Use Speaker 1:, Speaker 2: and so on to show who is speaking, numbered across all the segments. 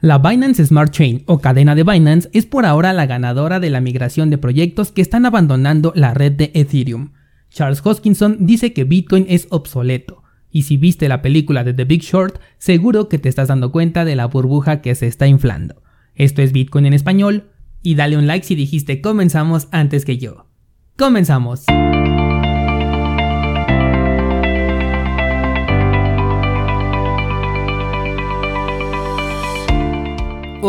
Speaker 1: La Binance Smart Chain o cadena de Binance es por ahora la ganadora de la migración de proyectos que están abandonando la red de Ethereum. Charles Hoskinson dice que Bitcoin es obsoleto, y si viste la película de The Big Short, seguro que te estás dando cuenta de la burbuja que se está inflando. Esto es Bitcoin en español, y dale un like si dijiste comenzamos antes que yo. ¡Comenzamos!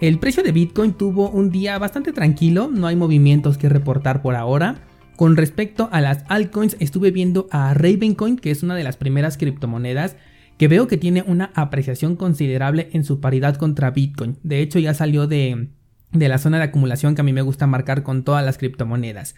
Speaker 1: el precio de Bitcoin tuvo un día bastante tranquilo, no hay movimientos que reportar por ahora. Con respecto a las altcoins, estuve viendo a Ravencoin, que es una de las primeras criptomonedas que veo que tiene una apreciación considerable en su paridad contra Bitcoin. De hecho, ya salió de, de la zona de acumulación que a mí me gusta marcar con todas las criptomonedas.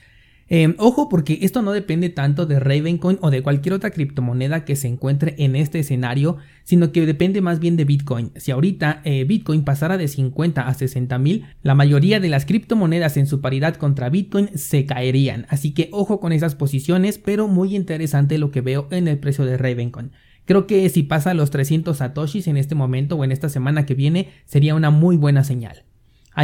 Speaker 1: Em, ojo porque esto no depende tanto de Ravencoin o de cualquier otra criptomoneda que se encuentre en este escenario, sino que depende más bien de Bitcoin. Si ahorita eh, Bitcoin pasara de 50 a 60 mil, la mayoría de las criptomonedas en su paridad contra Bitcoin se caerían. Así que ojo con esas posiciones, pero muy interesante lo que veo en el precio de Ravencoin. Creo que si pasa los 300 satoshis en este momento o en esta semana que viene, sería una muy buena señal.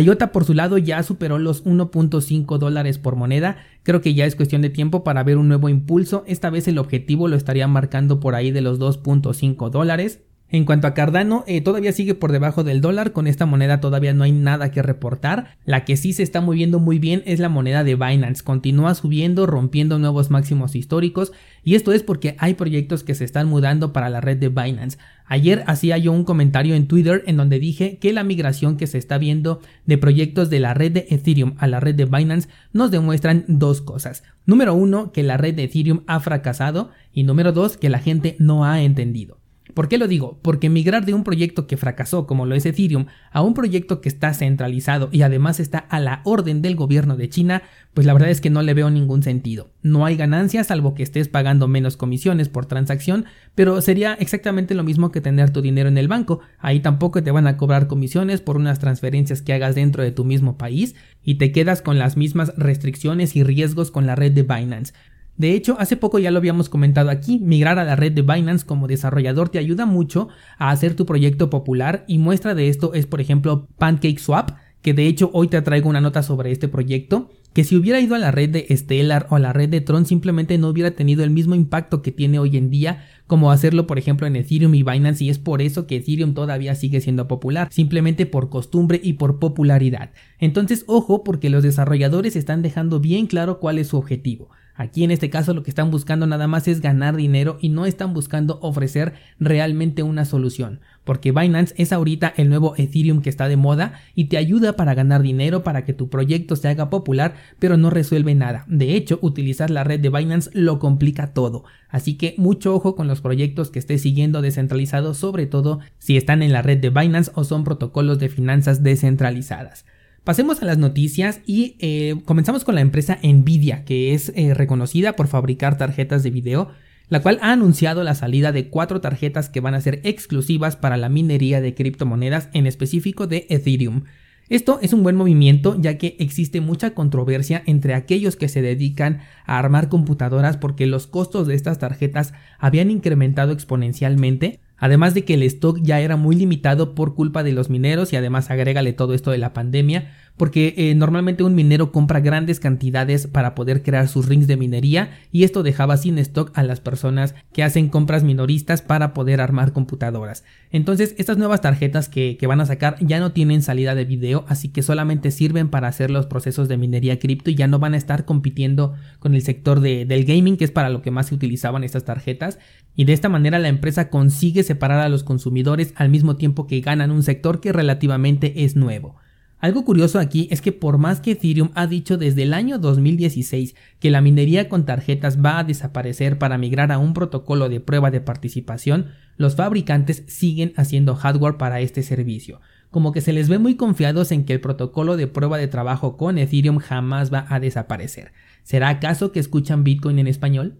Speaker 1: IOTA por su lado ya superó los 1.5 dólares por moneda, creo que ya es cuestión de tiempo para ver un nuevo impulso, esta vez el objetivo lo estaría marcando por ahí de los 2.5 dólares. En cuanto a Cardano, eh, todavía sigue por debajo del dólar, con esta moneda todavía no hay nada que reportar. La que sí se está moviendo muy bien es la moneda de Binance, continúa subiendo, rompiendo nuevos máximos históricos, y esto es porque hay proyectos que se están mudando para la red de Binance. Ayer hacía yo un comentario en Twitter en donde dije que la migración que se está viendo de proyectos de la red de Ethereum a la red de Binance nos demuestran dos cosas. Número uno, que la red de Ethereum ha fracasado y número dos, que la gente no ha entendido. ¿Por qué lo digo? Porque migrar de un proyecto que fracasó como lo es Ethereum a un proyecto que está centralizado y además está a la orden del gobierno de China, pues la verdad es que no le veo ningún sentido. No hay ganancias salvo que estés pagando menos comisiones por transacción, pero sería exactamente lo mismo que tener tu dinero en el banco. Ahí tampoco te van a cobrar comisiones por unas transferencias que hagas dentro de tu mismo país y te quedas con las mismas restricciones y riesgos con la red de Binance. De hecho, hace poco ya lo habíamos comentado aquí, migrar a la red de Binance como desarrollador te ayuda mucho a hacer tu proyecto popular y muestra de esto es por ejemplo PancakeSwap, que de hecho hoy te traigo una nota sobre este proyecto, que si hubiera ido a la red de Stellar o a la red de Tron simplemente no hubiera tenido el mismo impacto que tiene hoy en día como hacerlo por ejemplo en Ethereum y Binance y es por eso que Ethereum todavía sigue siendo popular, simplemente por costumbre y por popularidad. Entonces ojo porque los desarrolladores están dejando bien claro cuál es su objetivo. Aquí en este caso lo que están buscando nada más es ganar dinero y no están buscando ofrecer realmente una solución, porque Binance es ahorita el nuevo Ethereum que está de moda y te ayuda para ganar dinero para que tu proyecto se haga popular, pero no resuelve nada. De hecho, utilizar la red de Binance lo complica todo. Así que mucho ojo con los proyectos que estés siguiendo descentralizados, sobre todo si están en la red de Binance o son protocolos de finanzas descentralizadas. Pasemos a las noticias y eh, comenzamos con la empresa Nvidia, que es eh, reconocida por fabricar tarjetas de video, la cual ha anunciado la salida de cuatro tarjetas que van a ser exclusivas para la minería de criptomonedas, en específico de Ethereum. Esto es un buen movimiento ya que existe mucha controversia entre aquellos que se dedican a armar computadoras porque los costos de estas tarjetas habían incrementado exponencialmente Además de que el stock ya era muy limitado por culpa de los mineros y además agrégale todo esto de la pandemia, porque eh, normalmente un minero compra grandes cantidades para poder crear sus rings de minería y esto dejaba sin stock a las personas que hacen compras minoristas para poder armar computadoras. Entonces estas nuevas tarjetas que, van a sacar ya no tienen salida de video, así que solamente sirven para hacer los procesos de minería cripto y ya no van a estar compitiendo con el sector del gaming, que es para lo que más se utilizaban estas tarjetas. Y de esta manera la empresa consigue separar a los consumidores al mismo tiempo que ganan un sector que relativamente es nuevo. Algo curioso aquí es que por más que Ethereum ha dicho desde el año 2016 que la minería con tarjetas va a desaparecer para migrar a un protocolo de prueba de participación, los fabricantes siguen haciendo hardware para este servicio. como que se les ve muy confiados en que el protocolo de prueba de trabajo con Ethereum jamás va a desaparecer. ¿Será acaso que escuchan Bitcoin en español?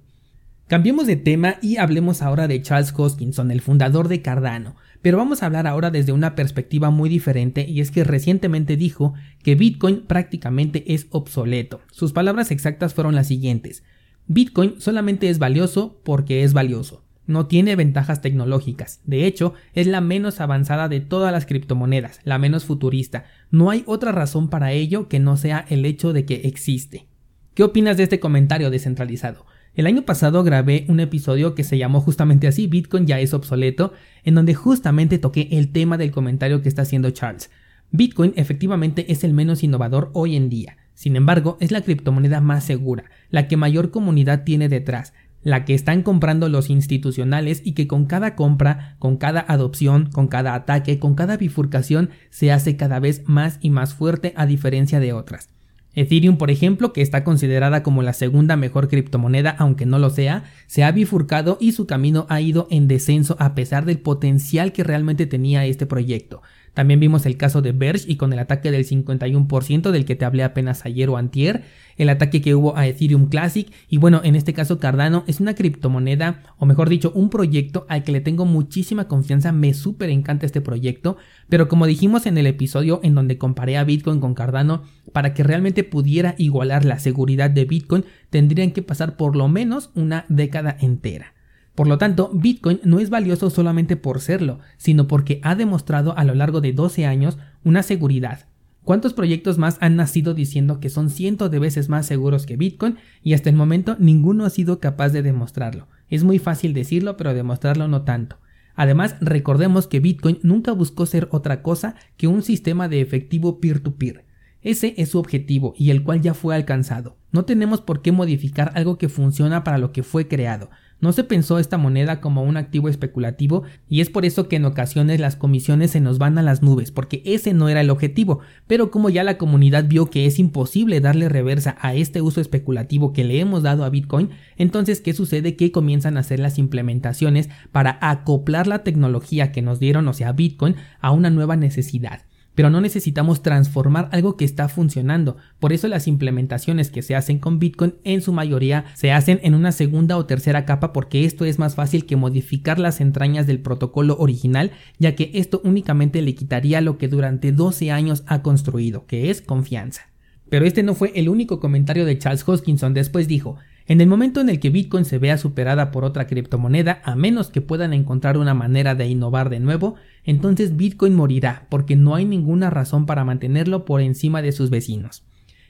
Speaker 1: Cambiemos de tema y hablemos ahora de Charles Hoskinson, el fundador de Cardano, pero vamos a hablar ahora desde una perspectiva muy diferente y es que recientemente dijo que Bitcoin prácticamente es obsoleto. Sus palabras exactas fueron las siguientes. Bitcoin solamente es valioso porque es valioso. No tiene ventajas tecnológicas. De hecho, es la menos avanzada de todas las criptomonedas, la menos futurista. No hay otra razón para ello que no sea el hecho de que existe. ¿Qué opinas de este comentario descentralizado? El año pasado grabé un episodio que se llamó justamente así, Bitcoin ya es obsoleto, en donde justamente toqué el tema del comentario que está haciendo Charles. Bitcoin efectivamente es el menos innovador hoy en día. Sin embargo, es la criptomoneda más segura, la que mayor comunidad tiene detrás, la que están comprando los institucionales y que con cada compra, con cada adopción, con cada ataque, con cada bifurcación se hace cada vez más y más fuerte a diferencia de otras. Ethereum, por ejemplo, que está considerada como la segunda mejor criptomoneda, aunque no lo sea, se ha bifurcado y su camino ha ido en descenso a pesar del potencial que realmente tenía este proyecto. También vimos el caso de Verge y con el ataque del 51% del que te hablé apenas ayer o antier, el ataque que hubo a Ethereum Classic y bueno, en este caso Cardano es una criptomoneda o mejor dicho un proyecto al que le tengo muchísima confianza, me súper encanta este proyecto, pero como dijimos en el episodio en donde comparé a Bitcoin con Cardano, para que realmente pudiera igualar la seguridad de Bitcoin tendrían que pasar por lo menos una década entera. Por lo tanto, Bitcoin no es valioso solamente por serlo, sino porque ha demostrado a lo largo de 12 años una seguridad. ¿Cuántos proyectos más han nacido diciendo que son cientos de veces más seguros que Bitcoin y hasta el momento ninguno ha sido capaz de demostrarlo? Es muy fácil decirlo, pero demostrarlo no tanto. Además, recordemos que Bitcoin nunca buscó ser otra cosa que un sistema de efectivo peer-to-peer. Ese es su objetivo y el cual ya fue alcanzado. No tenemos por qué modificar algo que funciona para lo que fue creado. No se pensó esta moneda como un activo especulativo y es por eso que en ocasiones las comisiones se nos van a las nubes, porque ese no era el objetivo, pero como ya la comunidad vio que es imposible darle reversa a este uso especulativo que le hemos dado a Bitcoin, entonces ¿qué sucede? Que comienzan a hacer las implementaciones para acoplar la tecnología que nos dieron, o sea, Bitcoin, a una nueva necesidad pero no necesitamos transformar algo que está funcionando. Por eso las implementaciones que se hacen con Bitcoin en su mayoría se hacen en una segunda o tercera capa porque esto es más fácil que modificar las entrañas del protocolo original, ya que esto únicamente le quitaría lo que durante 12 años ha construido, que es confianza. Pero este no fue el único comentario de Charles Hoskinson, después dijo, en el momento en el que Bitcoin se vea superada por otra criptomoneda, a menos que puedan encontrar una manera de innovar de nuevo, entonces Bitcoin morirá, porque no hay ninguna razón para mantenerlo por encima de sus vecinos.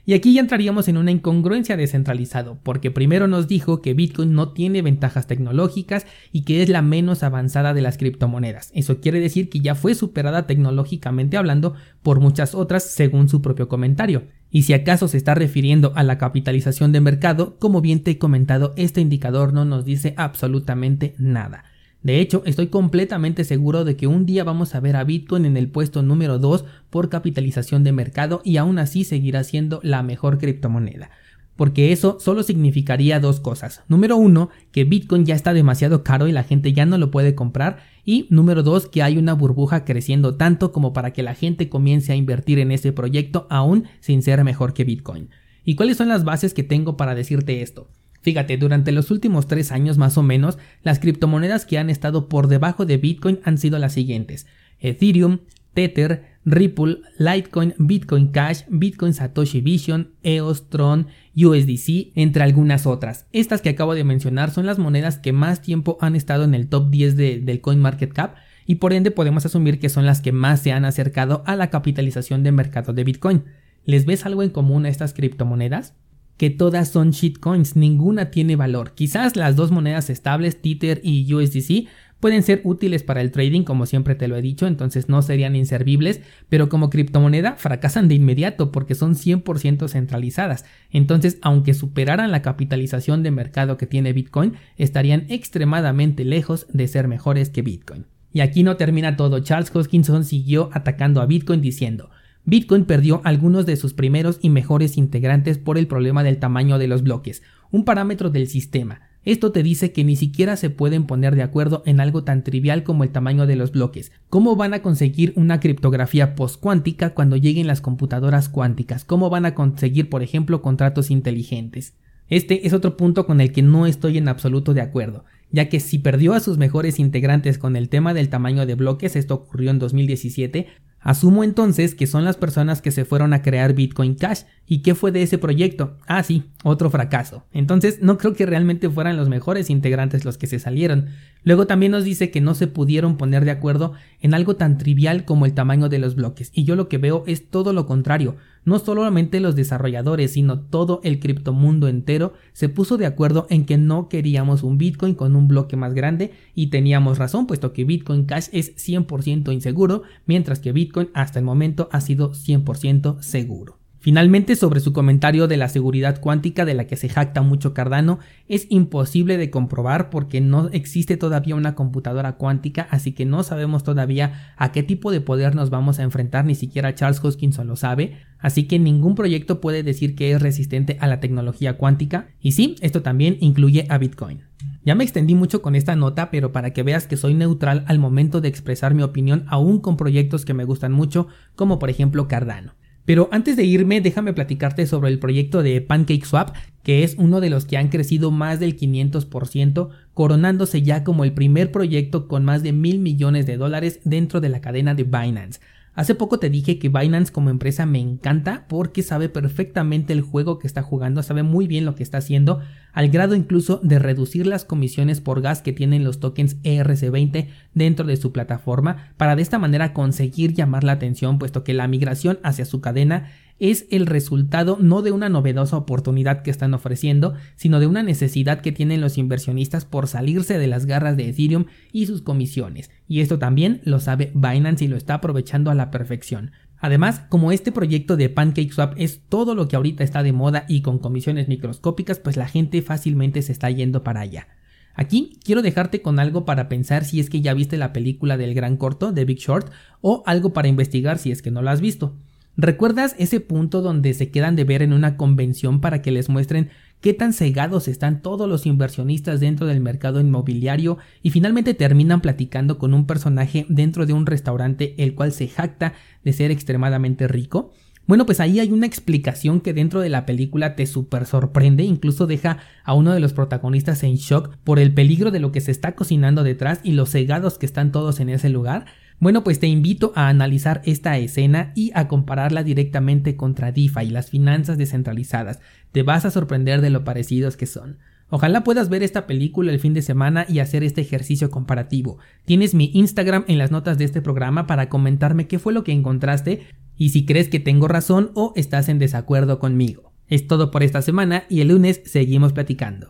Speaker 1: Y aquí ya entraríamos en una incongruencia descentralizado, porque primero nos dijo que Bitcoin no tiene ventajas tecnológicas y que es la menos avanzada de las criptomonedas. Eso quiere decir que ya fue superada tecnológicamente hablando por muchas otras según su propio comentario. Y si acaso se está refiriendo a la capitalización de mercado, como bien te he comentado, este indicador no nos dice absolutamente nada. De hecho, estoy completamente seguro de que un día vamos a ver a Bitcoin en el puesto número 2 por capitalización de mercado y aún así seguirá siendo la mejor criptomoneda porque eso solo significaría dos cosas. Número uno, que Bitcoin ya está demasiado caro y la gente ya no lo puede comprar. Y número dos, que hay una burbuja creciendo tanto como para que la gente comience a invertir en ese proyecto aún sin ser mejor que Bitcoin. ¿Y cuáles son las bases que tengo para decirte esto? Fíjate, durante los últimos tres años más o menos, las criptomonedas que han estado por debajo de Bitcoin han sido las siguientes. Ethereum, Tether, Ripple, Litecoin, Bitcoin Cash, Bitcoin Satoshi Vision, EOS, Tron, USDC, entre algunas otras. Estas que acabo de mencionar son las monedas que más tiempo han estado en el top 10 de, del CoinMarketCap y por ende podemos asumir que son las que más se han acercado a la capitalización de mercado de Bitcoin. ¿Les ves algo en común a estas criptomonedas? Que todas son shitcoins, ninguna tiene valor. Quizás las dos monedas estables, Tether y USDC, Pueden ser útiles para el trading, como siempre te lo he dicho, entonces no serían inservibles, pero como criptomoneda fracasan de inmediato porque son 100% centralizadas. Entonces, aunque superaran la capitalización de mercado que tiene Bitcoin, estarían extremadamente lejos de ser mejores que Bitcoin. Y aquí no termina todo. Charles Hoskinson siguió atacando a Bitcoin diciendo, Bitcoin perdió algunos de sus primeros y mejores integrantes por el problema del tamaño de los bloques, un parámetro del sistema. Esto te dice que ni siquiera se pueden poner de acuerdo en algo tan trivial como el tamaño de los bloques. ¿Cómo van a conseguir una criptografía postcuántica cuando lleguen las computadoras cuánticas? ¿Cómo van a conseguir, por ejemplo, contratos inteligentes? Este es otro punto con el que no estoy en absoluto de acuerdo, ya que si perdió a sus mejores integrantes con el tema del tamaño de bloques, esto ocurrió en 2017, Asumo entonces que son las personas que se fueron a crear Bitcoin Cash. ¿Y qué fue de ese proyecto? Ah, sí, otro fracaso. Entonces no creo que realmente fueran los mejores integrantes los que se salieron. Luego también nos dice que no se pudieron poner de acuerdo en algo tan trivial como el tamaño de los bloques. Y yo lo que veo es todo lo contrario. No solamente los desarrolladores, sino todo el criptomundo entero se puso de acuerdo en que no queríamos un Bitcoin con un bloque más grande y teníamos razón, puesto que Bitcoin Cash es 100% inseguro, mientras que Bitcoin hasta el momento ha sido 100% seguro. Finalmente, sobre su comentario de la seguridad cuántica de la que se jacta mucho Cardano, es imposible de comprobar porque no existe todavía una computadora cuántica, así que no sabemos todavía a qué tipo de poder nos vamos a enfrentar, ni siquiera Charles Hoskinson lo sabe, así que ningún proyecto puede decir que es resistente a la tecnología cuántica, y sí, esto también incluye a Bitcoin. Ya me extendí mucho con esta nota, pero para que veas que soy neutral al momento de expresar mi opinión aún con proyectos que me gustan mucho, como por ejemplo Cardano. Pero antes de irme, déjame platicarte sobre el proyecto de PancakeSwap, que es uno de los que han crecido más del 500%, coronándose ya como el primer proyecto con más de mil millones de dólares dentro de la cadena de Binance. Hace poco te dije que Binance como empresa me encanta porque sabe perfectamente el juego que está jugando, sabe muy bien lo que está haciendo, al grado incluso de reducir las comisiones por gas que tienen los tokens ERC20 dentro de su plataforma para de esta manera conseguir llamar la atención puesto que la migración hacia su cadena es el resultado no de una novedosa oportunidad que están ofreciendo, sino de una necesidad que tienen los inversionistas por salirse de las garras de Ethereum y sus comisiones. Y esto también lo sabe Binance y lo está aprovechando a la perfección. Además, como este proyecto de PancakeSwap es todo lo que ahorita está de moda y con comisiones microscópicas, pues la gente fácilmente se está yendo para allá. Aquí quiero dejarte con algo para pensar si es que ya viste la película del gran corto de Big Short o algo para investigar si es que no lo has visto. ¿Recuerdas ese punto donde se quedan de ver en una convención para que les muestren qué tan cegados están todos los inversionistas dentro del mercado inmobiliario y finalmente terminan platicando con un personaje dentro de un restaurante el cual se jacta de ser extremadamente rico? Bueno, pues ahí hay una explicación que dentro de la película te super sorprende, incluso deja a uno de los protagonistas en shock por el peligro de lo que se está cocinando detrás y los cegados que están todos en ese lugar. Bueno, pues te invito a analizar esta escena y a compararla directamente contra DeFi y las finanzas descentralizadas. Te vas a sorprender de lo parecidos que son. Ojalá puedas ver esta película el fin de semana y hacer este ejercicio comparativo. Tienes mi Instagram en las notas de este programa para comentarme qué fue lo que encontraste y si crees que tengo razón o estás en desacuerdo conmigo. Es todo por esta semana y el lunes seguimos platicando.